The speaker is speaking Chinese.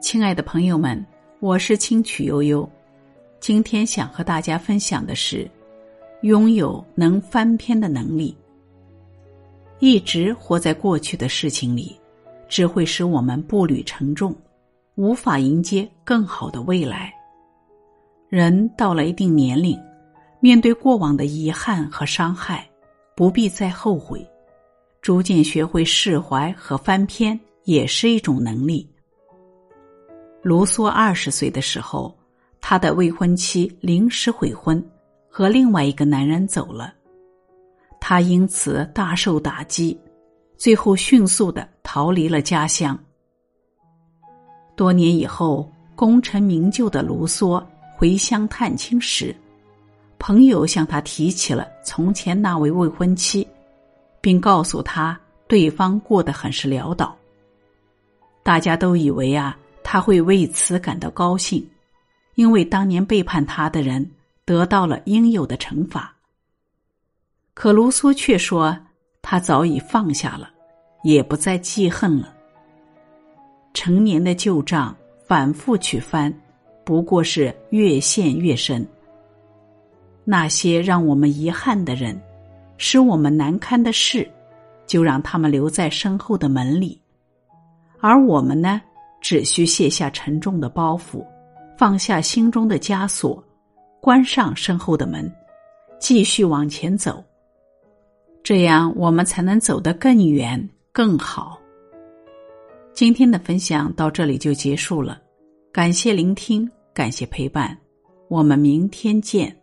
亲爱的朋友们，我是清曲悠悠。今天想和大家分享的是，拥有能翻篇的能力。一直活在过去的事情里，只会使我们步履沉重，无法迎接更好的未来。人到了一定年龄，面对过往的遗憾和伤害，不必再后悔。逐渐学会释怀和翻篇，也是一种能力。卢梭二十岁的时候，他的未婚妻临时悔婚，和另外一个男人走了，他因此大受打击，最后迅速的逃离了家乡。多年以后，功成名就的卢梭回乡探亲时，朋友向他提起了从前那位未婚妻。并告诉他，对方过得很是潦倒。大家都以为啊，他会为此感到高兴，因为当年背叛他的人得到了应有的惩罚。可卢梭却说，他早已放下了，也不再记恨了。成年的旧账反复去翻，不过是越陷越深。那些让我们遗憾的人。使我们难堪的事，就让他们留在身后的门里，而我们呢，只需卸下沉重的包袱，放下心中的枷锁，关上身后的门，继续往前走。这样，我们才能走得更远、更好。今天的分享到这里就结束了，感谢聆听，感谢陪伴，我们明天见。